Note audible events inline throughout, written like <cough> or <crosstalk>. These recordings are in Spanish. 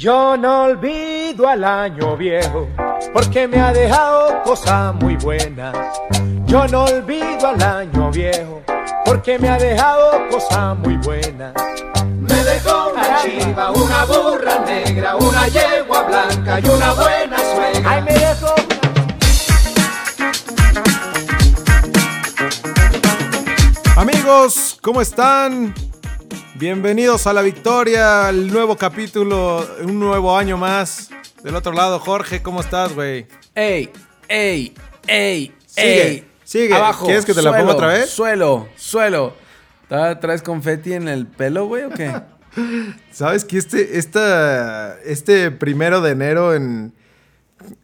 Yo no olvido al año viejo, porque me ha dejado cosas muy buenas. Yo no olvido al año viejo, porque me ha dejado cosas muy buenas. Me dejó una chiva, una burra negra, una yegua blanca y una buena suegra. Ay, me dejó Amigos, ¿cómo están? Bienvenidos a la victoria, al nuevo capítulo, un nuevo año más. Del otro lado, Jorge, ¿cómo estás, güey? ¡Ey! ¡Ey! ¡Ey! Sigue, ¡Ey! sigue. Abajo. ¿Quieres que te la suelo, ponga otra vez? Suelo, suelo. ¿Tra- ¿Traes confeti en el pelo, güey, o qué? <laughs> ¿Sabes que este, esta, este primero de enero en,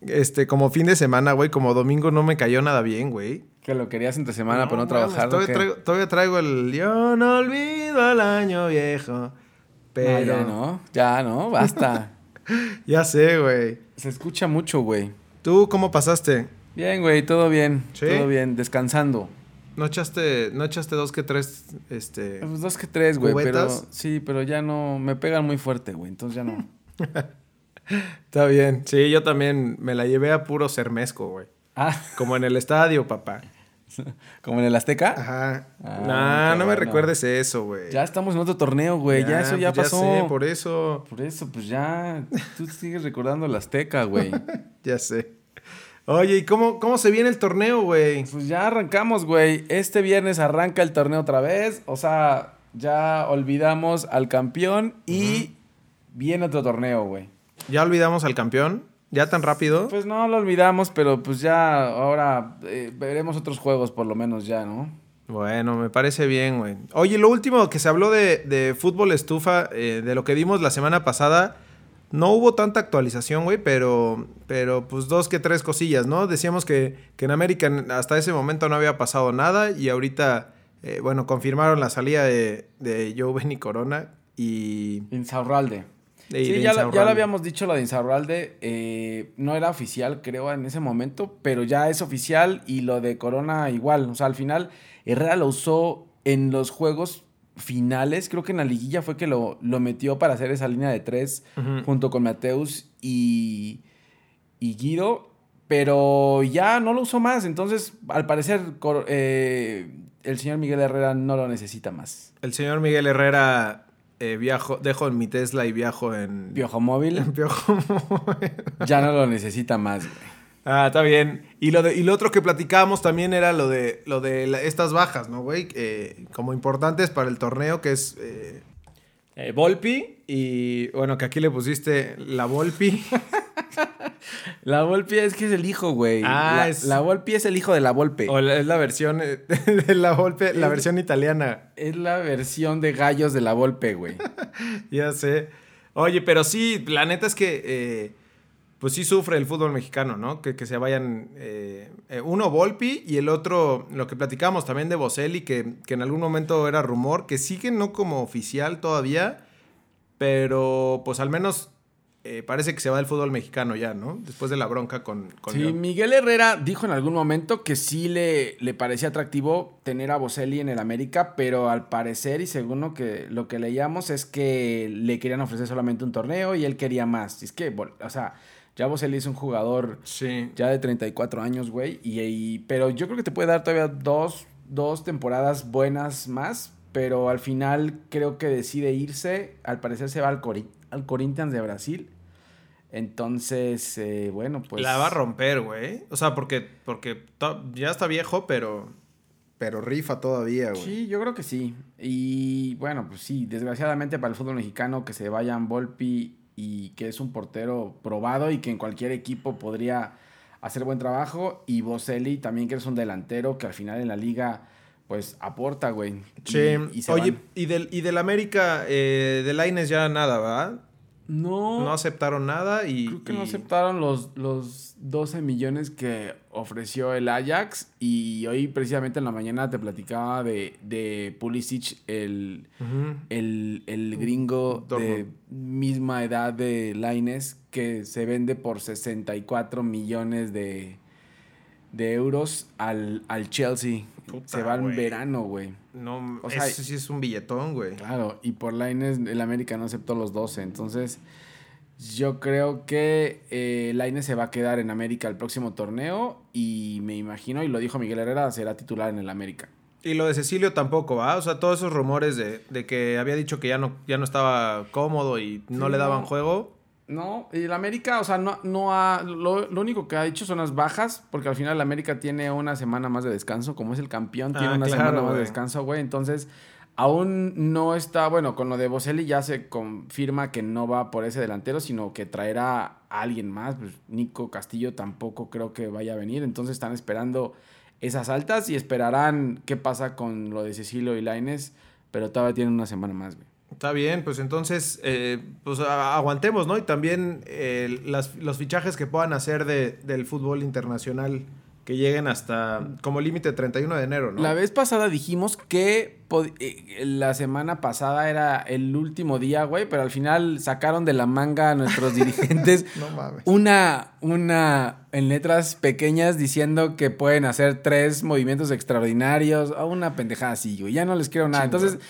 este, como fin de semana, güey, como domingo no me cayó nada bien, güey? Que lo querías entre semana, no mames, trabajar. ¿o Todavía traigo, todavía traigo el yo no olvido al año viejo. Pero Ah, ya no, ya no, basta. <laughs> ya sé, güey. Se escucha mucho, güey. ¿Tú cómo pasaste? Bien, güey, todo bien. ¿Sí? Todo bien, descansando. ¿No echaste, no echaste dos que tres, este... Pues dos que tres, güey, pero sí, pero ya no, me pegan muy fuerte, güey, entonces ya no. <laughs> Está bien. Sí, yo también me la llevé a puro sermesco, güey. Ah, Como en el estadio, papá. <laughs> como en el Azteca. Ajá. Ah, no, no me bueno. recuerdes eso, güey. Ya estamos en otro torneo, güey, ya, eso ya pues pasó. sé, por eso. Por eso, pues ya, tú sigues recordando el Azteca, güey. <laughs> Ya sé. Oye, ¿y cómo, cómo se viene el torneo, güey? Pues ya arrancamos, güey. Este viernes arranca el torneo otra vez. O sea, ya olvidamos al campeón y viene otro torneo, güey. ¿Ya olvidamos al campeón? ¿Ya tan rápido? Pues no lo olvidamos, pero pues ya ahora eh, veremos otros juegos por lo menos ya, ¿no? Bueno, me parece bien, güey. Oye, lo último que se habló de, de fútbol estufa, eh, de lo que dimos la semana pasada, no hubo tanta actualización, güey, pero, pero pues dos que tres cosillas, ¿no? Decíamos que, que en América hasta ese momento no había pasado nada y ahorita, eh, bueno, confirmaron la salida de, de Joe Benny Corona y... Insaurralde. De- sí, de ya, lo- ya lo habíamos dicho, lo de Insaurralde. eh, no era oficial, creo, en ese momento, pero ya es oficial y lo de Corona igual. O sea, al final, Herrera lo usó en los juegos finales. Creo que en la liguilla fue que lo, lo metió para hacer esa línea de tres junto con Mateus y, y Guido. Pero ya no lo usó más. Entonces, al parecer, eh, el señor Miguel Herrera no lo necesita más. El señor Miguel Herrera eh, viajo, dejo en mi Tesla y viajo en... Piojo móvil <laughs> en Piojo. ya no lo necesita más, güey. Ah, está bien. Y lo, de, y lo otro que platicábamos también era lo de, lo de la- estas bajas, ¿no, güey? Eh, como importantes para el torneo, que es eh, eh, Volpi y, bueno, que aquí le pusiste la Volpi. <laughs> La Volpi es que es el hijo, güey. Ah, la, es- la Volpi es el hijo de la Volpe. o la- es la versión eh, <laughs> de la Volpi, la versión italiana. Es la versión de gallos de la Volpe, güey. <laughs> Ya sé. Oye, pero sí, la neta es que, eh, pues sí sufre el fútbol mexicano, ¿no? Que, que se vayan, eh, uno Volpi y el otro, lo que platicamos también de Boselli, que, que en algún momento era rumor, que sigue no como oficial todavía, pero pues al menos eh, parece que se va del fútbol mexicano ya, ¿no? Después de la bronca con... con Sí, León. Miguel Herrera dijo en algún momento que sí le, le parecía atractivo tener a Boselli en el América, pero al parecer, y según lo que, lo que leíamos, es que le querían ofrecer solamente un torneo y él quería más. Es que, bol- o sea, ya Boselli es un jugador Sí. ya de 34 años, güey. Y, y- pero yo creo que te puede dar todavía dos, dos temporadas buenas más. Pero al final creo que decide irse. Al parecer se va al, Cori- al Corinthians de Brasil. Entonces, eh, bueno, pues... la va a romper, güey. O sea, porque, porque ya está viejo, pero, pero rifa todavía, güey. Sí, yo creo que sí. Y bueno, pues sí, desgraciadamente para el fútbol mexicano que se vayan Volpi y que es un portero probado y que en cualquier equipo podría hacer buen trabajo. Y Boselli también que es un delantero que al final en la liga pues aporta, güey. Y- Sí, y se oye, van. y del, y del América, eh, de Laines ya nada, ¿verdad? No, No aceptaron nada y... creo que no aceptaron los, los 12 millones que ofreció el Ajax. Y hoy precisamente en la mañana te platicaba de, de Pulisic, el... El, el gringo de misma edad de Laines que se vende por 64 millones de, de euros al, al Chelsea. Puta, se va en güey. verano, güey. No, O sea, ese sí es un billetón, güey. Claro, y por Laines el América no aceptó los 12. Entonces, Yo creo que eh, Laine se va a quedar en América el próximo torneo y me imagino, y lo dijo Miguel Herrera, será titular en el América. Y lo de Cecilio tampoco, ¿va? O sea, todos esos rumores de, de que había dicho que ya no, ya no estaba cómodo y no Sí, le daban no. juego. No, y el América, o sea, no, no ha. Lo, lo único que ha hecho son las bajas, porque al final el América tiene una semana más de descanso. Como es el campeón, tiene Ah, una claro, semana más de descanso, güey. Entonces, aún no está. Bueno, con lo de Boselli ya se confirma que no va por ese delantero, sino que traerá a alguien más. Pues Nico Castillo tampoco creo que vaya a venir. Entonces, están esperando esas altas y esperarán qué pasa con lo de Cecilio y Laines, pero todavía tienen una semana más, güey. Está bien, pues entonces, eh, pues aguantemos, ¿no? Y también eh, las- los fichajes que puedan hacer de, del fútbol internacional que lleguen hasta como límite 31 de enero, ¿no? La vez pasada dijimos que eh, la semana pasada era el último día, güey, pero al final sacaron de la manga a nuestros <laughs> dirigentes No mames. una, una en letras pequeñas diciendo que pueden hacer tres movimientos extraordinarios o una pendejada así, güey. Ya no les quiero nada. Chingón. Entonces,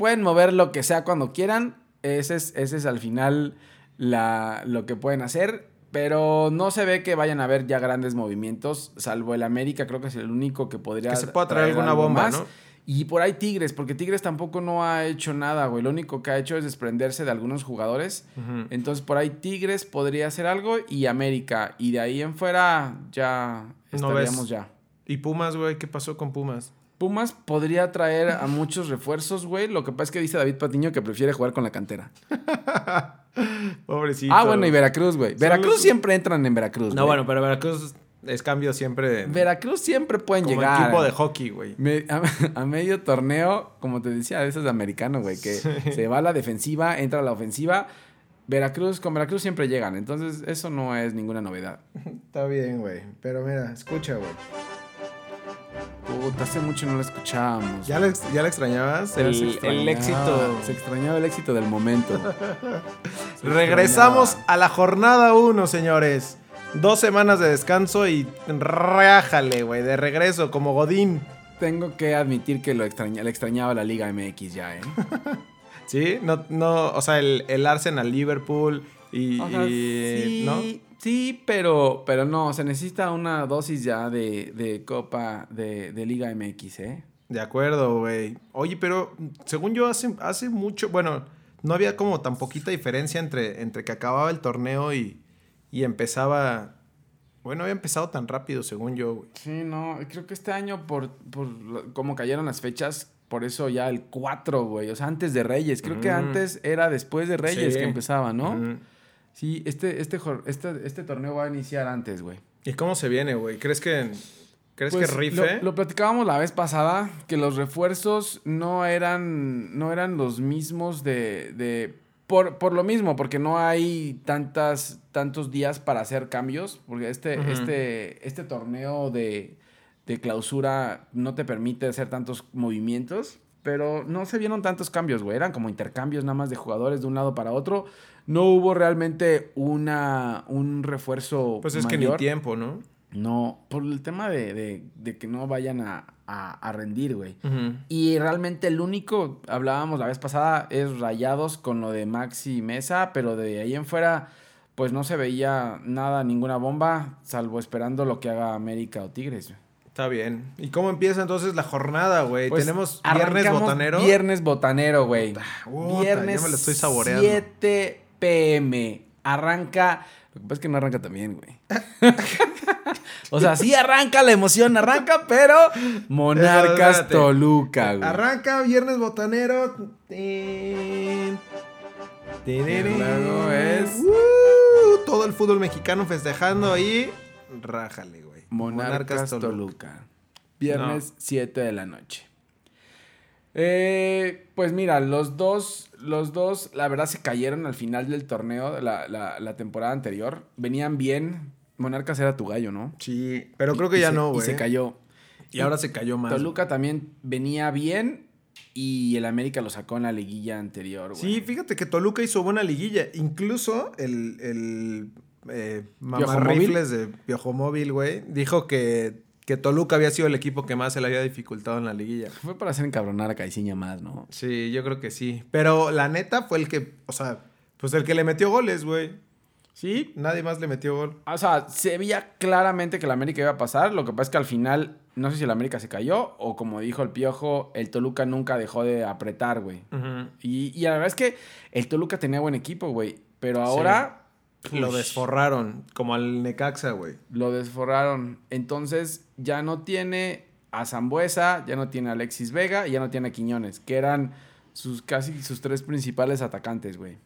pueden mover lo que sea cuando quieran. Ese es, ese es al final la, lo que pueden hacer. Pero no se ve que vayan a haber ya grandes movimientos, salvo el América, creo que es el único que podría. Que se pueda traer alguna bomba, ¿no? Y por ahí Tigres, porque Tigres tampoco no ha hecho nada, güey. Lo único que ha hecho es desprenderse de algunos jugadores. Entonces por ahí Tigres podría hacer algo y América. Y de ahí en fuera ya No ves. estaríamos ya. ¿Y Pumas, güey? ¿Qué pasó con Pumas? Pumas podría traer a muchos refuerzos, güey. Lo que pasa es que dice David Patiño que prefiere jugar con la cantera. <laughs> Pobrecito. ah, bueno, y Veracruz, güey. Veracruz los- siempre entran en Veracruz. No, bueno, pero Veracruz es cambio siempre Veracruz siempre pueden como llegar. equipo de hockey, güey. Me- a, <laughs> a medio torneo, como te decía, eso es de americano, güey, que se va a la defensiva, entra a la ofensiva. Veracruz, con Veracruz siempre llegan, entonces eso no es ninguna novedad. <laughs> Está bien, güey. Pero mira, escucha, güey. Puta, hace mucho no lo escuchábamos. ¿Ya le extrañabas? El, éxito. Se extrañaba el éxito del momento. <laughs> Regresamos a la jornada 1, señores. Dos semanas de descanso y rájale, güey, de regreso, como Godín. Tengo que admitir que lo extraña, le extrañaba la Liga MX ya, ¿eh? <laughs> ¿Sí? No, no, o sea, el, el Arsenal Liverpool y. O sea, y- sí, ¿No? sí, pero, pero no, se necesita una dosis ya de, de Copa de, de Liga MX, ¿eh? De acuerdo, güey. Oye, pero según yo, hace, hace mucho. Bueno, no había como tan poquita diferencia entre, entre que acababa el torneo y, y empezaba. Bueno, había empezado tan rápido, según yo, güey. Sí, no, creo que este año por, por cómo cayeron las fechas, por eso ya el 4, güey, o sea, antes de Reyes, creo que Mm. antes era después de Reyes Sí. que empezaba, ¿no? Ujú. Sí, este, este, este, este torneo va a iniciar antes, güey. ¿Y cómo se viene, güey? ¿Crees que. ¿Crees Pues, que rife? Lo, lo platicábamos la vez pasada, que los refuerzos no eran, no eran los mismos de... de por, por lo mismo, porque no hay tantas, tantos días para hacer cambios, porque este, este, este torneo de, de clausura no te permite hacer tantos movimientos, pero no se vieron tantos cambios, güey, eran como intercambios nada más de jugadores de un lado para otro, no hubo realmente una, un refuerzo Pues es que ni tiempo, ¿no? No, por el tema de, de- de que no vayan a, a- a rendir, güey. Y realmente el único, hablábamos la vez pasada, es Rayados con lo de Maxi Mesa, pero de ahí en fuera, pues no se veía nada, ninguna bomba, salvo esperando lo que haga América o Tigres. güey. Está bien. ¿Y cómo empieza entonces la jornada, güey? Pues, Tenemos viernes botanero. Viernes botanero, güey. Viernes ya me lo estoy saboreando. 7 pm. Arranca. Lo que pasa es que no arranca también, güey. <laughs> o sea, sí arranca la emoción, arranca, pero Monarcas. Toluca, güey. Arranca viernes botanero. Luego es- Uh, todo el fútbol mexicano festejando ahí. Rájale, güey. Monarcas, Toluca. Viernes 7 de la noche. Eh, pues mira, los dos, los dos, la verdad, se cayeron al final del torneo, la, la, la temporada anterior. Venían bien. Monarcas era tu gallo, ¿no? Sí, pero creo que Y ya se- no, Y güey. se cayó. Y ahora se cayó más. Toluca también venía bien y el América lo sacó en la liguilla anterior, güey. Sí, fíjate que Toluca hizo buena liguilla. Incluso el, el eh, ¿Piojo mamarrifles de Piojo Móvil, güey, dijo que, que Toluca había sido el equipo que más se le había dificultado en la liguilla. Fue para hacer encabronar a Caiciña más, ¿no? Sí, yo creo que sí. Pero la neta fue el que, o sea, Pues el que le metió goles, güey. Sí. Nadie más le metió gol. O sea, se veía claramente que la América iba a pasar. Lo que pasa es que al final, no sé si la América se cayó o como dijo el Piojo, el Toluca nunca dejó de apretar, güey. y, y la verdad es que el Toluca tenía buen equipo, güey. Pero ahora... Lo desforraron, como al Necaxa, güey. Lo desforraron. Entonces ya no tiene a Zambuesa, ya no tiene a Alexis Vega y ya no tiene a Quiñones, que eran sus casi sus tres principales atacantes, güey.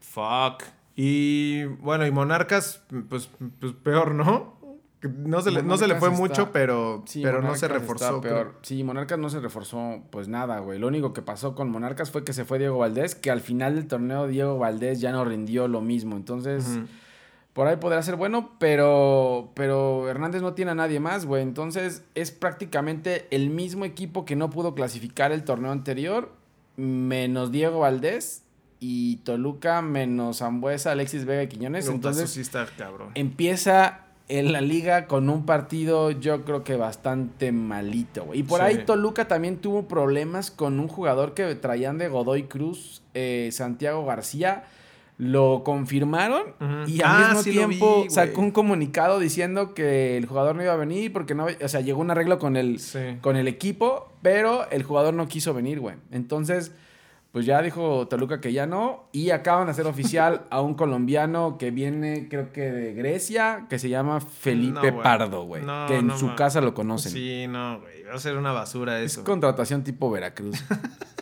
Fuck. Y bueno, y Monarcas, pues, pues peor, ¿no? No se, le, no se le fue mucho, pero, Sí, pero no se reforzó. peor. Sí, Monarcas no se reforzó pues nada, güey. Lo único que pasó con Monarcas fue que se fue Diego Valdés, que al final del torneo Diego Valdés ya no rindió lo mismo. Entonces, por ahí podrá ser bueno, pero, pero Hernández no tiene a nadie más, güey. Entonces, es prácticamente el mismo equipo que no pudo clasificar el torneo anterior, menos Diego Valdés y Toluca, menos Zambuesa, Alexis Vega y Quiñones. Entonces, sí está cabrón. empieza en la liga con un partido yo creo que bastante malito, güey. Y por Sí. ahí Toluca también tuvo problemas con un jugador que traían de Godoy Cruz, eh, Santiago García. Lo confirmaron y al Ah, mismo sí lo vi, tiempo sacó un comunicado diciendo que el jugador no iba a venir porque no, o sea, llegó un arreglo con el, Sí. con el equipo, pero el jugador no quiso venir, güey. Entonces, pues ya dijo Toluca que ya no. Y acaban de hacer oficial <laughs> a un colombiano que viene, creo que de Grecia, que se llama Felipe No. Pardo, güey. No, que en no su casa lo conocen. Sí, no, güey. Va a ser una basura Es eso. contratación tipo Veracruz.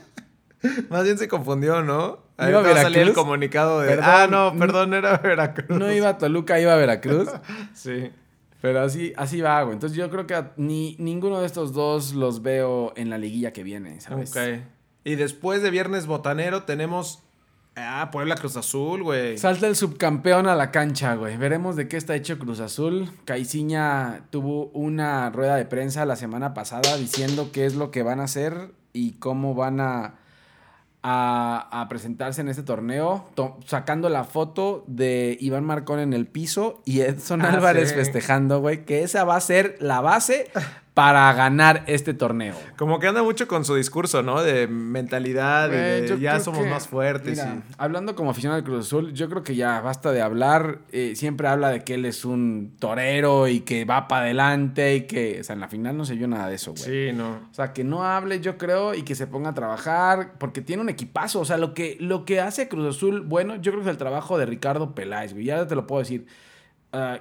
<laughs> Más bien se confundió, ¿no? Ahí ¿Iba a salir el Veracruz? comunicado de. Perdón. ah, no, perdón, era Veracruz. no iba a Toluca, iba a Veracruz. <laughs> Sí. Pero así, así va, güey. Entonces yo creo que ni ninguno de estos dos los veo en la liguilla que viene, ¿sabes? Ok. Y después de Viernes Botanero tenemos. Ah, Puebla Cruz Azul, güey. Salta el subcampeón a la cancha, güey. Veremos de qué está hecho Cruz Azul. Caiciña tuvo una rueda de prensa la semana pasada diciendo qué es lo que van a hacer y cómo van a, a, a presentarse en este torneo. To- sacando la foto de Iván Marcón en el piso y Edson Ah, Álvarez sí. festejando, güey. Que esa va a ser la base para ganar este torneo. Como que anda mucho con su discurso, ¿no? De mentalidad, y Güey, de ya somos que- más fuertes. mira, y- Hablando como aficionado del Cruz Azul, yo creo que ya basta de hablar. eh, siempre habla de que él es un torero y que va para adelante y que, o sea, en la final no se vio nada de eso, güey. Sí, no. O sea, que no hable, yo creo, y que se ponga a trabajar, porque tiene un equipazo. O sea, lo que, lo que hace Cruz Azul, bueno, yo creo que es el trabajo de Ricardo Peláez, güey. Ya te lo puedo decir.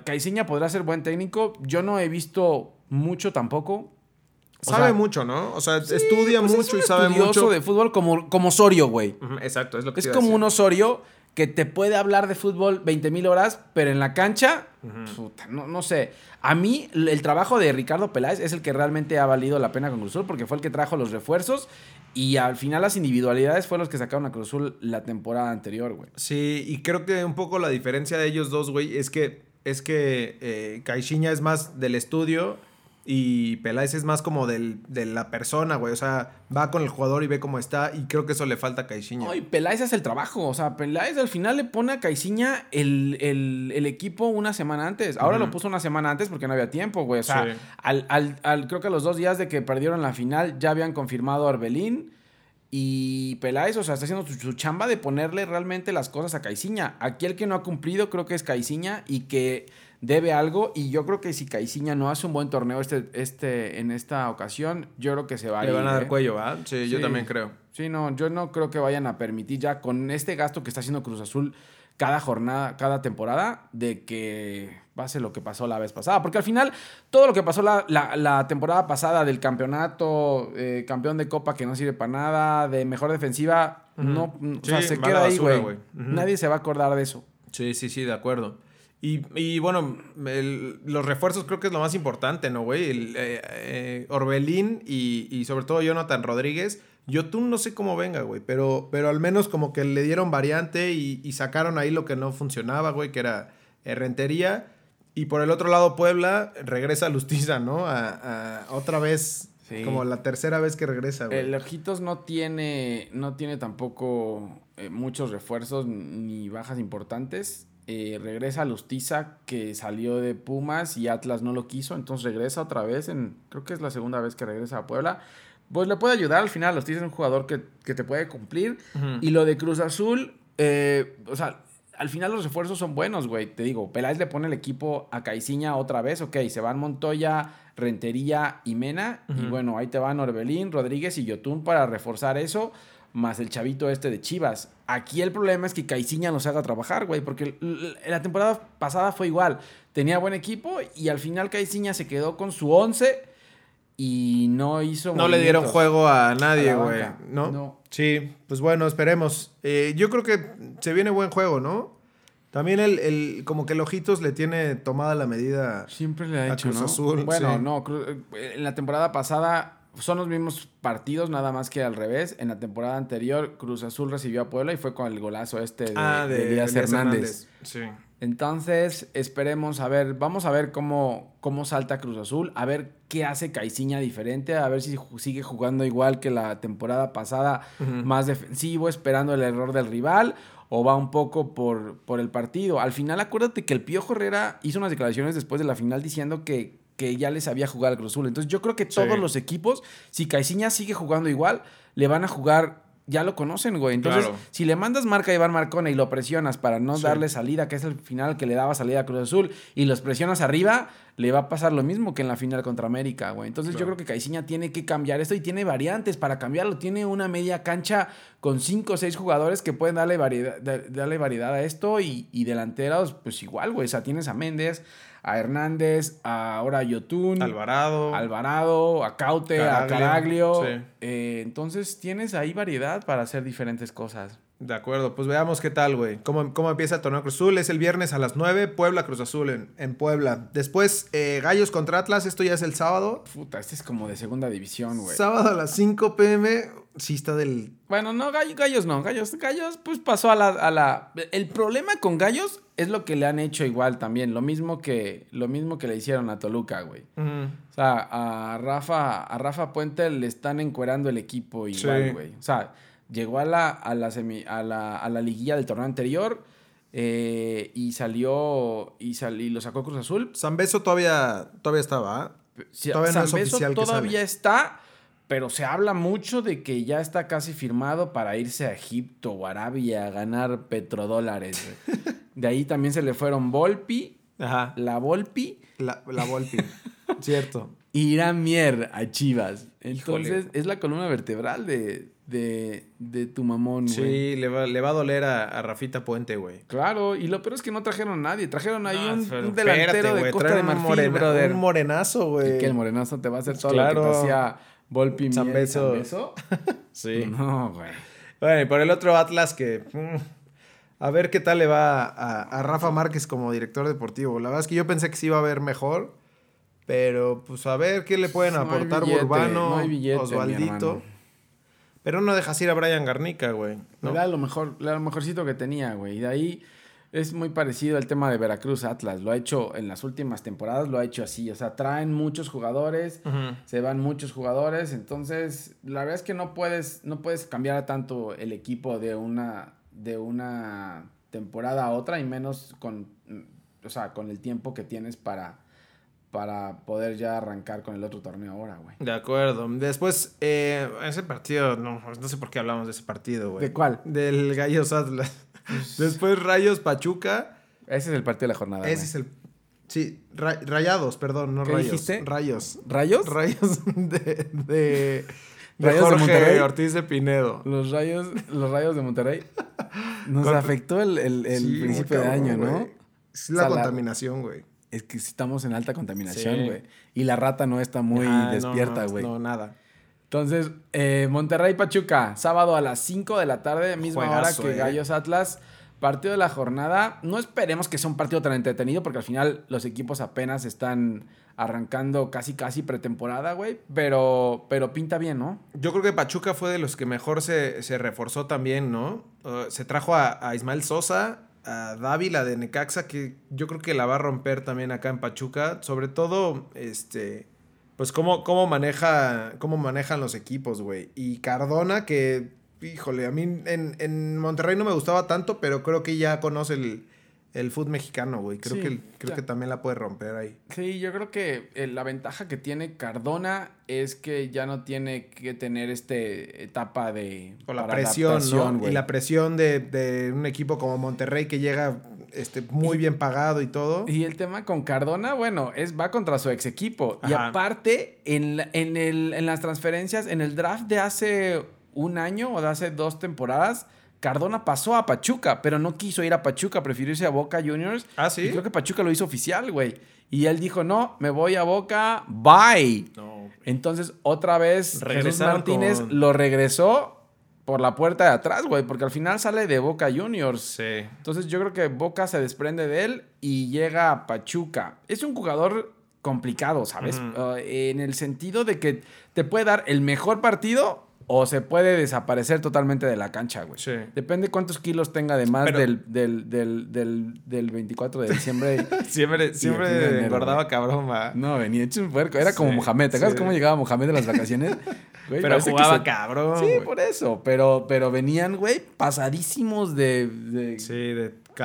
Caiciña podrá ser buen técnico. Yo no he visto mucho tampoco. O Sabe sea, mucho, ¿no? O sea, estudia Pues es mucho un y sabe estudioso mucho. de fútbol como, como Osorio, güey. Exacto, es lo que Es te iba a como decir. un Osorio que te puede hablar de fútbol 20 mil horas, pero en la cancha, puta, no, no sé. A mí, el trabajo de Ricardo Peláez es el que realmente ha valido la pena con Cruz Azul, porque fue el que trajo los refuerzos y al final las individualidades fueron los que sacaron a Cruz Azul la temporada anterior, güey. Sí, y creo que un poco la diferencia de ellos dos, güey, es que, es que eh, Caixinha es más del estudio y Peláez es más como del, de la persona, güey. O sea, va con el jugador y ve cómo está y creo que eso le falta a Caixinha. No, y Peláez hace el trabajo. O sea, Peláez al final le pone a Caiciña el, el- el equipo una semana antes. Ahora lo puso una semana antes porque no había tiempo, güey. O sea, Sí. al, al- al- creo que a los dos días de que perdieron la final ya habían confirmado a Orbelín. Y Peláez, o sea, está haciendo su, su chamba de ponerle realmente las cosas a Caiciña. Aquí el que no ha cumplido creo que es Caiciña y que debe algo. Y yo creo que si Caiciña no hace un buen torneo este, este, en esta ocasión, yo creo que se va a Le ir. van a dar ¿eh? cuello, ¿va? Sí, yo también creo. Sí, no, yo no creo que vayan a permitir ya con este gasto que está haciendo Cruz Azul cada jornada, cada temporada, de que pase lo que pasó la vez pasada. Porque al final, todo lo que pasó la, la- la temporada pasada del campeonato, eh, campeón de copa que no sirve para nada, de mejor defensiva, no, o sea, se queda ahí, güey. Nadie se va a acordar de eso. Sí, sí, sí, de acuerdo. Y, y bueno, el- los refuerzos creo que es lo más importante, ¿no, güey? El, eh, eh, Orbelín y, y sobre todo Jonathan Rodríguez. Yo tú no sé cómo venga, güey, pero, pero al menos como que le dieron variante y, y sacaron ahí lo que no funcionaba, güey, que era eh, rentería. Y por el otro lado, Puebla regresa a Lustiza, ¿no? A, a otra vez, Sí. como la tercera vez que regresa, güey. El Ojitos no tiene, no tiene tampoco eh, muchos refuerzos ni bajas importantes. Eh, regresa a Lustiza, que salió de Pumas y Atlas no lo quiso, entonces regresa otra vez. En, creo que es la segunda vez que regresa a Puebla. Pues le puede ayudar al final. Lustiza es un jugador que, que te puede cumplir. Y lo de Cruz Azul, eh, o sea, al final los refuerzos son buenos, güey. Te digo, Peláez le pone el equipo a Caiciña otra vez, ok, se van Montoya, Rentería y Mena. Y bueno, ahí te van Orbelín, Rodríguez y Yotun para reforzar eso, más el chavito este de Chivas. Aquí el problema es que Caiciña nos haga trabajar, güey, porque la temporada pasada fue igual. Tenía buen equipo y al final Caiciña se quedó con su 11 y no hizo. No le dieron juego a nadie, güey. ¿No? Sí, pues bueno, esperemos. Eh, yo creo que se viene buen juego, ¿no? También el, el, como que el Ojitos le tiene tomada la medida. Siempre le ha hecho, Cruz Azul. Bueno, no, eh, en la temporada pasada son los mismos partidos, nada más que al revés. En la temporada anterior, Cruz Azul recibió a Puebla y fue con el golazo este de, ah, de, Díaz Hernández. Sí. Entonces, esperemos a ver, vamos a ver cómo, cómo salta Cruz Azul, a ver qué hace Caiciña diferente, a ver si sigue jugando igual que la temporada pasada, más defensivo, esperando el error del rival, o va un poco por, por el partido. Al final, acuérdate que el Piojo Herrera hizo unas declaraciones después de la final diciendo que, que ya les había jugado al Cruz Azul. Entonces, yo creo que todos los equipos, si Caiciña sigue jugando igual, le van a jugar ya lo conocen, güey. Entonces, si le mandas marca a Iván Marcone y lo presionas para no darle salida, que es el final que le daba salida a Cruz Azul, y los presionas arriba, le va a pasar lo mismo que en la final contra América, güey. Entonces, yo creo que Caiciña tiene que cambiar esto y tiene variantes para cambiarlo. Tiene una media cancha con cinco o seis jugadores que pueden darle variedad, darle variedad a esto y, y delanteros, pues igual, güey. O sea, tienes a Méndez, a Hernández, a ahora Yotun, Alvarado, Alvarado, a Caute, a Caraglio. Eh, entonces tienes ahí variedad para hacer diferentes cosas. De acuerdo, pues veamos qué tal, güey. ¿Cómo, ¿Cómo, empieza el torneo Cruz Azul? Es el viernes a las 9, Puebla Cruz Azul en, en Puebla. Después, eh, Gallos contra Atlas, esto ya es el sábado. Puta, este es como de segunda división, güey. Sábado a las 5 pm, sí está del... Bueno, no, Gallos, no, Gallos, Gallos, pues pasó a la, a la... El problema con Gallos es lo que le han hecho igual también, lo mismo que, lo mismo que le hicieron a Toluca, güey. O sea, a Rafa, a Rafa Puente le están encuerando el equipo igual, güey. O sea llegó a la, a la, semi, a la, a la liguilla del torneo anterior eh, y salió y, y lo sacó Cruz Azul. San Beso todavía, todavía estaba. ¿ah? todavía no es oficial todavía está, pero se habla mucho de que ya está casi firmado para irse a Egipto o Arabia a ganar petrodólares. <laughs> de ahí también se le fueron Volpi, Ajá. la Volpi. La, la Volpi, <laughs> cierto. Irán Mier a Chivas. Entonces es la columna vertebral de, de, de tu mamón, güey. Sí, le va, le va a doler a, Rafita Puente, güey. Claro, y lo peor es que no trajeron a nadie. Trajeron ahí un, delantero de Costa de Marfil, un, brother. Un morenazo, güey. que el morenazo te va a hacer todo lo que te hacía Volpi San Beso. <laughs> sí. No, güey. Bueno, y por el otro Atlas que... Mm, a ver qué tal le va a, a, Rafa Márquez como director deportivo. La verdad es que yo pensé que sí iba a ver mejor. Pero, pues, a ver qué le pueden aportar Urbano, Osvaldito. Pero no dejas ir a Brian Garnica, güey. ¿no? Era lo mejor, lo mejorcito que tenía, güey. Y de ahí es muy parecido al tema de Veracruz Atlas. Lo ha hecho en las últimas temporadas, lo ha hecho así. O sea, traen muchos jugadores, se van muchos jugadores. Entonces, la verdad es que no puedes, no puedes cambiar tanto el equipo de una, de una temporada a otra, y menos con, o sea, con el tiempo que tienes para para poder ya arrancar con el otro torneo ahora, güey. De acuerdo. Después, eh, ese partido, no, no sé por qué hablamos de ese partido, güey. ¿De cuál? Del Gallos Atlas. Pues Después Rayos Pachuca. Ese es el partido de la jornada. Ese es el. Sí, rayados, perdón, no rayos. Dijiste? Rayos. ¿Rayos? Rayos <laughs> de. de... Rayos de Monterrey. Ortiz de Pinedo. Los rayos, los rayos de Monterrey. Nos afectó el, el, principio de año, ¿no? Es la contaminación, güey es que estamos en alta contaminación, güey. Y la rata no está muy despierta, güey. No, nada. Entonces, eh, Monterrey Pachuca, sábado a las 5 de la tarde, misma hora que eh. Gallos Atlas. Partido de la jornada. No esperemos que sea un partido tan entretenido, porque al final los equipos apenas están arrancando casi casi pretemporada, güey. Pero, pero pinta bien, ¿no? Yo creo que Pachuca fue de los que mejor se, reforzó también, ¿no? Uh, se trajo a, a Ismael Sosa, a Dávila de Necaxa, que yo creo que la va a romper también acá en Pachuca. Sobre todo, este. Pues cómo, cómo maneja. cómo manejan los equipos, güey. Y Cardona, que. Híjole, a mí en, Monterrey no me gustaba tanto, pero creo que ya conoce el fútbol mexicano, güey. Creo, Sí, que, creo ya. que también la puede romper ahí. Sí, yo creo que eh, la ventaja que tiene Cardona es que ya no tiene que tener este etapa de O la presión, ¿no? Y la presión de, de un equipo como Monterrey que llega este, muy bien pagado y todo. Y el tema con Cardona, bueno, es va contra su ex equipo. Y aparte, en, la- en, el, en las transferencias, en el draft de hace un año o de hace dos temporadas, Cardona pasó a Pachuca, pero no quiso ir a Pachuca, prefirió irse a Boca Juniors. Ah, ¿sí? Y creo que Pachuca lo hizo oficial, güey. Y él dijo, no, me voy a Boca, bye. No, Entonces, otra vez, Jesús Regresaron Martínez con- lo regresó por la puerta de atrás, güey, porque al final sale de Boca Juniors. Sí. Entonces yo creo que Boca se desprende de él y llega a Pachuca. Es un jugador complicado, ¿sabes? Uh, en el sentido de que te puede dar el mejor partido o se puede desaparecer totalmente de la cancha, güey. Sí. Depende cuántos kilos tenga de más Pero- del, del, del, del, del 24 de diciembre. <laughs> Siempre, siempre de enero, engordaba güey. cabrón, va. no, venía hecho un puerco. Era como Mohamed. ¿Te acuerdas sí. cómo llegaba Mohamed de las vacaciones? <laughs> Güey, Pero jugaba se- cabrón. Sí, güey. por eso. Pero, pero venían, güey, pasadísimos de, de, Sí,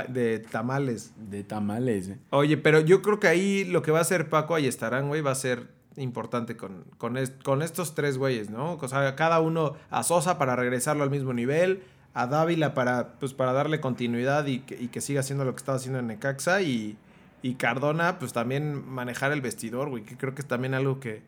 de tamales. de tamales. eh. Oye, pero yo creo que ahí lo que va a hacer Paco ahí estarán, güey, va a ser importante con, con, con estos tres güeyes, ¿no? O sea, cada uno a Sosa para regresarlo al mismo nivel, a Dávila para, pues, para darle continuidad y que, y que siga haciendo lo que estaba haciendo en Necaxa y, y Cardona, pues también manejar el vestidor, güey, que creo que es también algo que,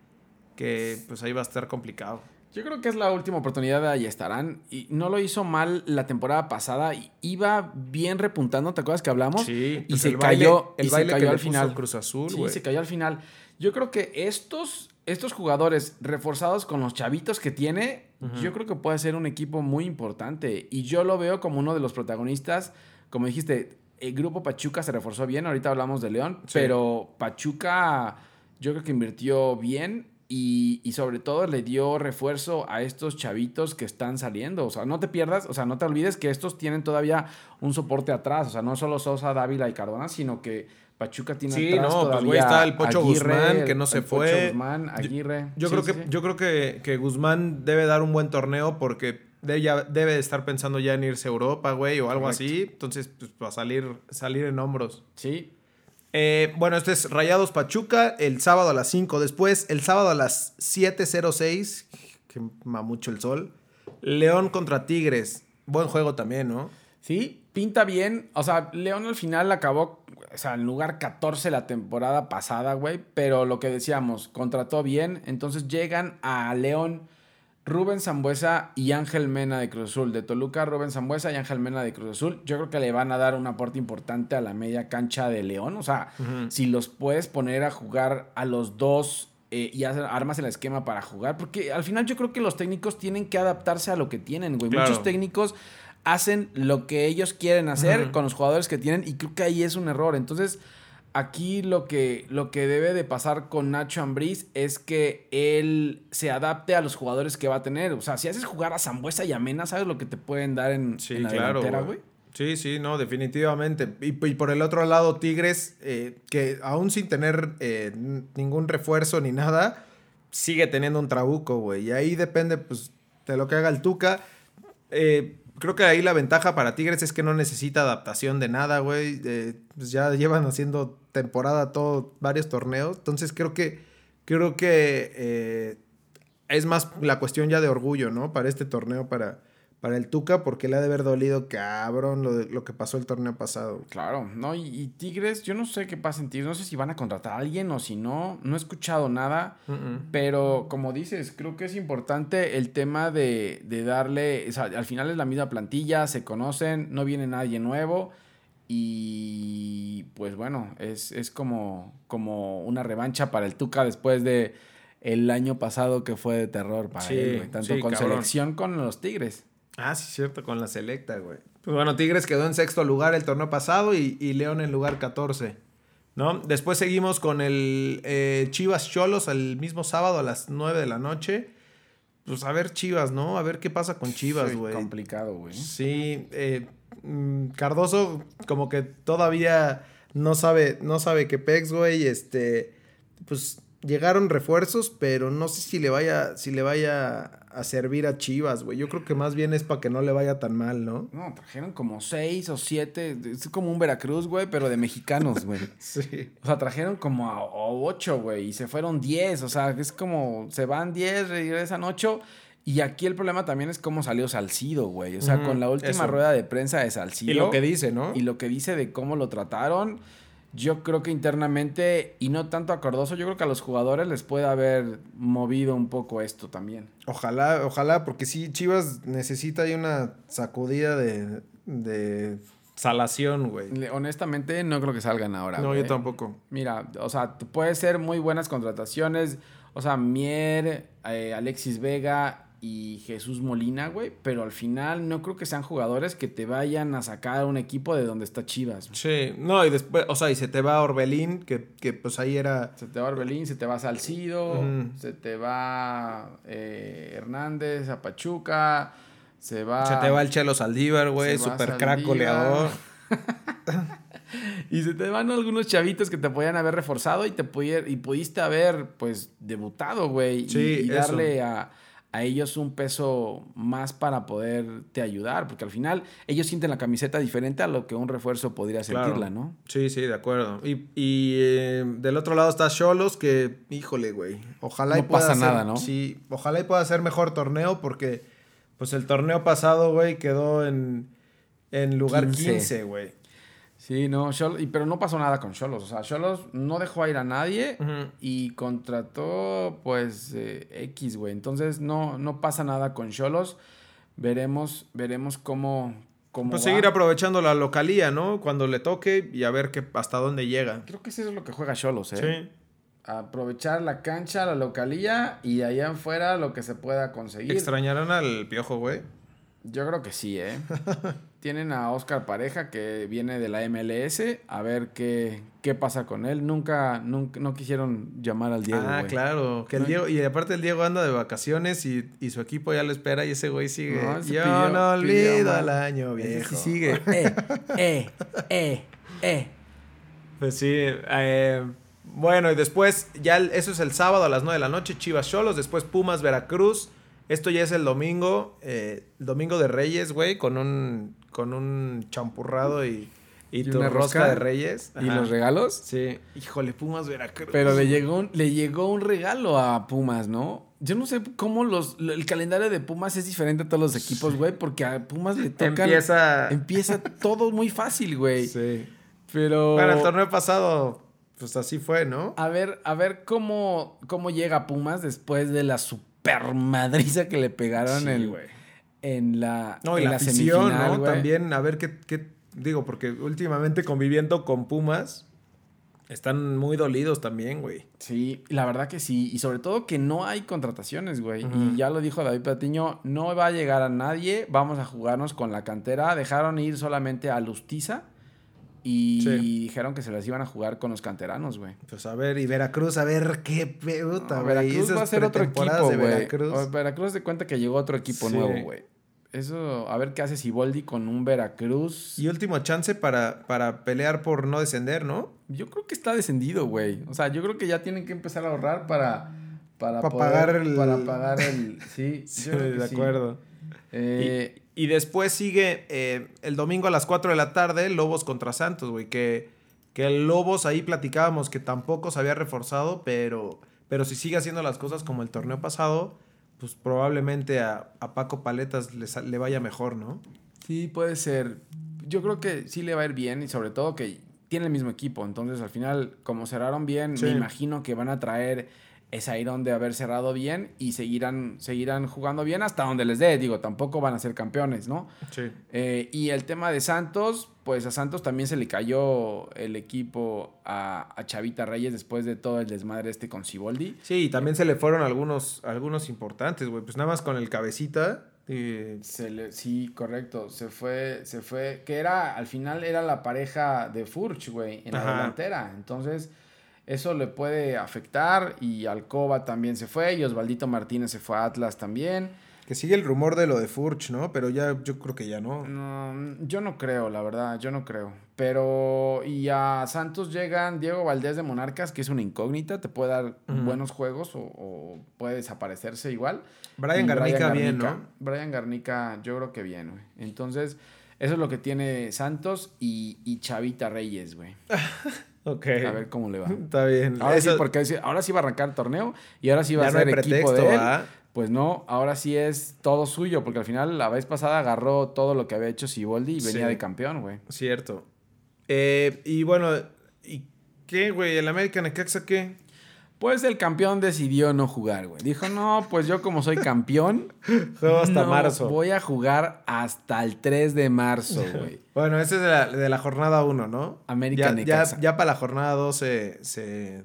que pues ahí va a estar complicado. Yo creo que es la última oportunidad de ahí estarán. Y no lo hizo mal la temporada pasada. Iba bien repuntando, ¿te acuerdas que hablamos? Sí, y pues se el baile- cayó, el y se baile que cayó al final. Cruz Azul, sí, se cayó al final. Yo creo que estos, estos jugadores reforzados con los chavitos que tiene, yo creo que puede ser un equipo muy importante. Y yo lo veo como uno de los protagonistas. Como dijiste, el grupo Pachuca se reforzó bien. Ahorita hablamos de León, Sí. pero Pachuca yo creo que invirtió bien. Y, y sobre todo le dio refuerzo a estos chavitos que están saliendo. O sea, no te pierdas, o sea, no te olvides que estos tienen todavía un soporte atrás. O sea, no solo Sosa, Dávila y Cardona, sino que Pachuca tiene Sí, atrás no, pues, güey, está el Pocho Aguirre, Guzmán, que no el- se el Pocho fue. Guzmán, Aguirre. Yo Sí, creo sí, que, sí. yo creo que, que Guzmán debe dar un buen torneo porque ya debe de estar pensando ya en irse a Europa, güey, o algo Correcto. así. Entonces, pues, va a salir, salir en hombros. Sí, Eh, bueno, este es Rayados Pachuca el sábado a las 5. Después, el sábado a las 7.06, que mamucho el sol. León contra Tigres. Buen juego también, ¿no? Sí, pinta bien. O sea, León al final acabó, o sea, en lugar 14 la temporada pasada, güey. Pero lo que decíamos, contrató bien. Entonces llegan a León Rubén Zambuesa y Ángel Mena de Cruz Azul. De Toluca, Rubén Zambuesa y Ángel Mena de Cruz Azul. Yo creo que le van a dar un aporte importante a la media cancha de León. O sea, si los puedes poner a jugar a los dos eh, y hacer- armas el esquema para jugar. Porque al final yo creo que los técnicos tienen que adaptarse a lo que tienen, güey. Claro. Muchos técnicos hacen lo que ellos quieren hacer con los jugadores que tienen y creo que ahí es un error. Entonces, aquí lo que, lo que debe de pasar con Nacho Ambriz es que él se adapte a los jugadores que va a tener. O sea, si haces jugar a Zambuesa y a Mena, ¿sabes lo que te pueden dar en, Sí, en la claro. delantera, güey. Sí, sí, no, definitivamente. Y, y por el otro lado, Tigres, eh, que aún sin tener eh, ningún refuerzo ni nada, sigue teniendo un trabuco, güey. Y ahí depende, pues, de lo que haga el Tuca. Eh, creo que ahí la ventaja para Tigres es que no necesita adaptación de nada, güey. Eh, pues ya llevan haciendo temporada todo, varios torneos. Entonces creo que, creo que eh, es más la cuestión ya de orgullo, ¿no? Para este torneo, para, para el Tuca, porque le ha de haber dolido cabrón lo, de- lo que pasó el torneo pasado. Claro, no, y, y Tigres, yo no sé qué pasa en Tigres, no sé si van a contratar a alguien o si no, no he escuchado nada, pero como dices, creo que es importante el tema de, de darle, o sea, al final es la misma plantilla, se conocen, no viene nadie nuevo y pues bueno, es, es como, como una revancha para el Tuca después de el año pasado que fue de terror para Sí, él, tanto sí, con cabrón. selección con los Tigres. Ah, sí, cierto, con la selecta, güey. Pues bueno, Tigres quedó en sexto lugar el torneo pasado y, y León en lugar 14. ¿No? Después seguimos con el eh, Chivas Cholos el mismo sábado a las 9 de la noche. Pues a ver Chivas, ¿no? A ver qué pasa con Chivas, güey. complicado, güey. Sí, eh, mm, Cardoso como que todavía no sabe, no sabe qué pex, güey. Este, pues llegaron refuerzos, pero no sé si le vaya, si le vaya a servir a Chivas, güey. Yo creo que más bien es para que no le vaya tan mal, ¿no? No, trajeron como seis o siete. Es como un Veracruz, güey, pero de mexicanos, güey. <laughs> sí. O sea, trajeron como a, a ocho, güey, y se fueron diez. O sea, es como se van diez, regresan ocho. Y aquí el problema también es cómo salió Salcido, güey. O sea, con la última eso. rueda de prensa de Salcido. Y lo que dice, ¿no? y lo que dice de cómo lo trataron, yo creo que internamente, y no tanto a Cardoso, yo creo que a los jugadores les puede haber movido un poco esto también. Ojalá, ojalá, porque sí, Chivas necesita ahí una sacudida de, de salación, güey. Honestamente, no creo que salgan ahora. No, güey. yo tampoco. Mira, o sea, puede ser muy buenas contrataciones. O sea, Mier, eh, Alexis Vega y Jesús Molina, güey. Pero al final no creo que sean jugadores que te vayan a sacar un equipo de donde está Chivas. Sí, no, y después, o sea, y se te va Orbelín, que, que pues ahí era... Se te va Orbelín, se te va Salcido, se te va eh, Hernández a Pachuca, se va... Se te va el Chelo Saldívar, güey, super crack goleador. <laughs> Y se te van algunos chavitos que te podían haber reforzado y te pudier- y pudiste haber, pues, debutado, güey. y- Sí, y, darle a, a ellos un peso más para poderte ayudar. Porque al final ellos sienten la camiseta diferente a lo que un refuerzo podría Claro. sentirla, ¿no? Sí, sí, de acuerdo. Y, y, eh, del otro lado está Cholos, que, híjole, güey. Ojalá y No pueda pasa hacer- nada, ¿no? Sí, ojalá y pueda hacer mejor torneo, porque, pues el torneo pasado, güey, quedó en, en lugar 15. 15, güey. Sí, no, y- pero no pasó nada con Cholos. O sea, Cholos no dejó ir a nadie y contrató, pues, eh, X, güey. Entonces, no, no pasa nada con Cholos. Veremos, veremos cómo, cómo Pues va. seguir aprovechando la localía, ¿no? Cuando le toque y a ver qué, hasta dónde llega. Creo que eso es lo que juega Cholos, ¿eh? Sí. Aprovechar la cancha, la localía y de allá afuera lo que se pueda conseguir. ¿Extrañarán al piojo, güey? Yo creo que sí, ¿eh? <laughs> Tienen a Oscar Pareja que viene de la MLS. A ver qué, qué pasa con él. Nunca, nunca, no quisieron llamar al Diego, ah, claro. Que el. Diego, y aparte el Diego anda de vacaciones y, y su equipo ya lo espera y ese güey sigue. No, ese Yo pidió- no olvido al año Ese viejo. sí sigue. <laughs> Eh, eh, eh, eh. Pues sí. eh, bueno, y después, ya el- eso es el sábado a las 9 de la noche, Chivas Cholos, después Pumas Veracruz. Esto ya es el domingo, eh, el domingo de Reyes, güey, con un, con un champurrado y, y, ¿Y tu una rosca de Reyes. ¿Y los regalos? Sí. Híjole, Pumas Veracruz. Pero le llegó, un, le llegó un regalo a Pumas, ¿no? Yo no sé cómo los, el calendario de Pumas es diferente a todos los equipos, güey, porque a Pumas le tocan... Empieza... Empieza <laughs> todo muy fácil, güey. Sí. Pero... Bueno, el torneo pasado, pues así fue, ¿no? A ver, a ver cómo, cómo llega Pumas después de la super madriza que le pegaron Sí, güey. En la No, en la afición, semifinal, ¿no? También, a ver qué, qué- Digo, porque últimamente conviviendo con Pumas, están muy dolidos también, güey. Sí, la verdad que sí. Y sobre todo que no hay contrataciones, güey. Y ya lo dijo David Patiño, no va a llegar a nadie. Vamos a jugarnos con la cantera. Dejaron ir solamente a Lustiza. Y Sí. dijeron que se las iban a jugar con los canteranos, güey. Pues a ver, y Veracruz, a ver qué puta, No. Veracruz va a ser otro equipo, güey. Veracruz. O- Veracruz de cuenta que llegó otro equipo Sí. nuevo, güey. Eso, a ver qué hace Siboldi con un Veracruz. Y último chance para, para pelear por no descender, ¿no? Yo creo que está descendido, güey. O sea, yo creo que ya tienen que empezar a ahorrar para... Para, Pa' poder- pagar el- Para pagar el... Sí, <laughs> Sí, yo creo que de sí. acuerdo. Eh, Y después sigue eh, el domingo a las 4 de la tarde, Lobos contra Santos, güey. Que, que el Lobos ahí platicábamos que tampoco se había reforzado, pero, pero si sigue haciendo las cosas como el torneo pasado, pues probablemente a, a Paco Paletas le, le vaya mejor, ¿no? Sí, puede ser. Yo creo que sí le va a ir bien y sobre todo que tiene el mismo equipo. Entonces, al final, como cerraron bien, Sí. me imagino que van a traer ese airón de haber cerrado bien y seguirán, seguirán jugando bien hasta donde les dé. Digo, tampoco van a ser campeones, ¿no? Sí. Eh, y el tema de Santos, pues a Santos también se le cayó el equipo a, a Chavita Reyes después de todo el desmadre este con Siboldi. Sí, y también se le fueron algunos, algunos importantes, güey. Pues nada más con el cabecita. eh, Se le, sí, correcto. Se fue, se fue. Que era, al final era la pareja de Furch, güey, en la Ajá. delantera. Entonces, eso le puede afectar. Y Alcoba también se fue. Y Osvaldito Martínez se fue a Atlas también. Que sigue el rumor de lo de Furch, ¿no? Pero ya, yo creo que ya no. No, yo no creo, la verdad, yo no creo. Pero, y a Santos llegan Diego Valdés de Monarcas, que es una incógnita, te puede dar buenos juegos o, o puede desaparecerse igual. Brian Garnica bien, ¿no? Brian Garnica, yo creo que bien, güey. Entonces, eso es lo que tiene Santos y, y Chavita Reyes, güey. <laughs> Ok. A ver cómo le va. <laughs> Está bien. Ahora Eso- sí, porque ahora sí va a arrancar el torneo y ahora sí va ya a no ser equipo pretexto, de él. Pues no, ahora sí es todo suyo, porque al final la vez pasada agarró todo lo que había hecho Siboldi y venía de campeón, güey. Cierto. Eh, y bueno, ¿y qué, güey? ¿El American Necaxa qué? Pues el campeón decidió no jugar, güey. Dijo, no, pues yo como soy campeón, <laughs> Juego hasta no, marzo. voy a jugar hasta el 3 de marzo, <laughs> güey. Bueno, ese es de la, de la jornada 1, ¿no? American ya, ya, ya para la jornada 2 se, se,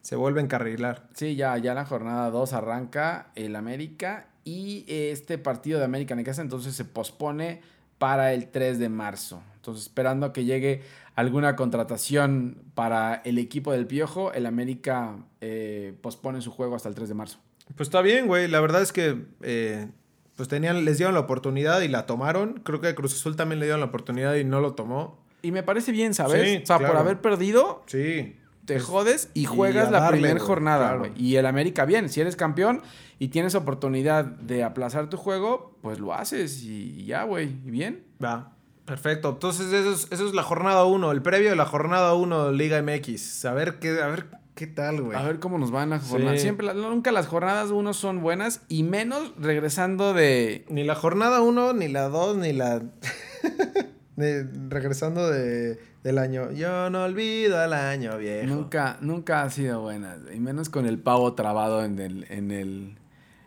se vuelve a encarrilar. Sí, ya, ya la jornada 2 arranca el América y este partido de América Necaxa entonces se pospone para el 3 de marzo. Entonces, esperando a que llegue alguna contratación para el equipo del Piojo, el América eh, pospone su juego hasta el 3 de marzo. Pues está bien, güey. La verdad es que eh, pues tenían, les dieron la oportunidad y la tomaron. Creo que a Cruz Azul también le dieron la oportunidad y no lo tomó. Y me parece bien, ¿sabes? Sí, o sea, por haber perdido, Sí. te Es- jodes y juegas la primera güey, jornada, claro. güey. Y el América, bien, si eres campeón y tienes oportunidad de aplazar tu juego, pues lo haces y ya, güey. Y bien. Va. Perfecto. Entonces, eso es, eso es la jornada 1, el previo de la jornada 1 Liga MX. A ver qué, a ver qué tal, güey. A ver cómo nos van las jornadas. Sí. Siempre, nunca las jornadas uno son buenas y menos regresando de... Ni la jornada 1, ni la 2, ni la. <laughs> de- regresando de, del año. Yo no olvido al año viejo. Nunca, nunca ha sido buenas. Y menos con el pavo trabado en el... En el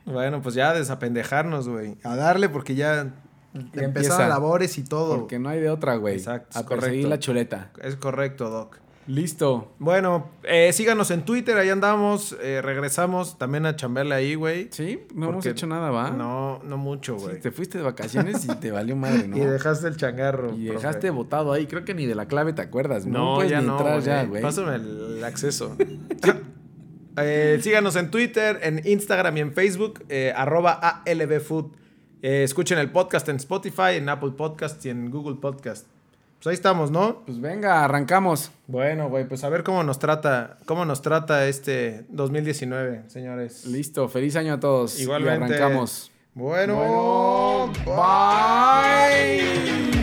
Bueno, pues ya desapendejarnos, güey. A darle porque ya empieza. empezaron labores y todo. porque no hay de otra, güey. Exacto, A correcto. la chuleta. Es correcto, Doc. Listo. Bueno, eh, síganos en Twitter, ahí andamos. eh, regresamos también a chambearle ahí, güey. ¿Sí? No hemos hecho nada, ¿va? No, no mucho, Sí, güey. te fuiste de vacaciones y te valió madre, ¿no? <laughs> Y dejaste el changarro. Y profe. dejaste botado ahí. Creo que ni de la clave te acuerdas. No, No, puedes ya ni no, entrar güey. ya, güey. Pásame el acceso. <laughs> Eh, síganos en Twitter, en Instagram y en Facebook, arroba ALBFood. Eh, escuchen el podcast en Spotify, en Apple Podcast y en Google Podcast. Pues ahí estamos, ¿no? Pues venga, arrancamos. Bueno, güey, pues a ver cómo nos trata, cómo nos trata este 2019, señores. Listo. Feliz año a todos. Igualmente. Y arrancamos. Bueno, Bueno, bye.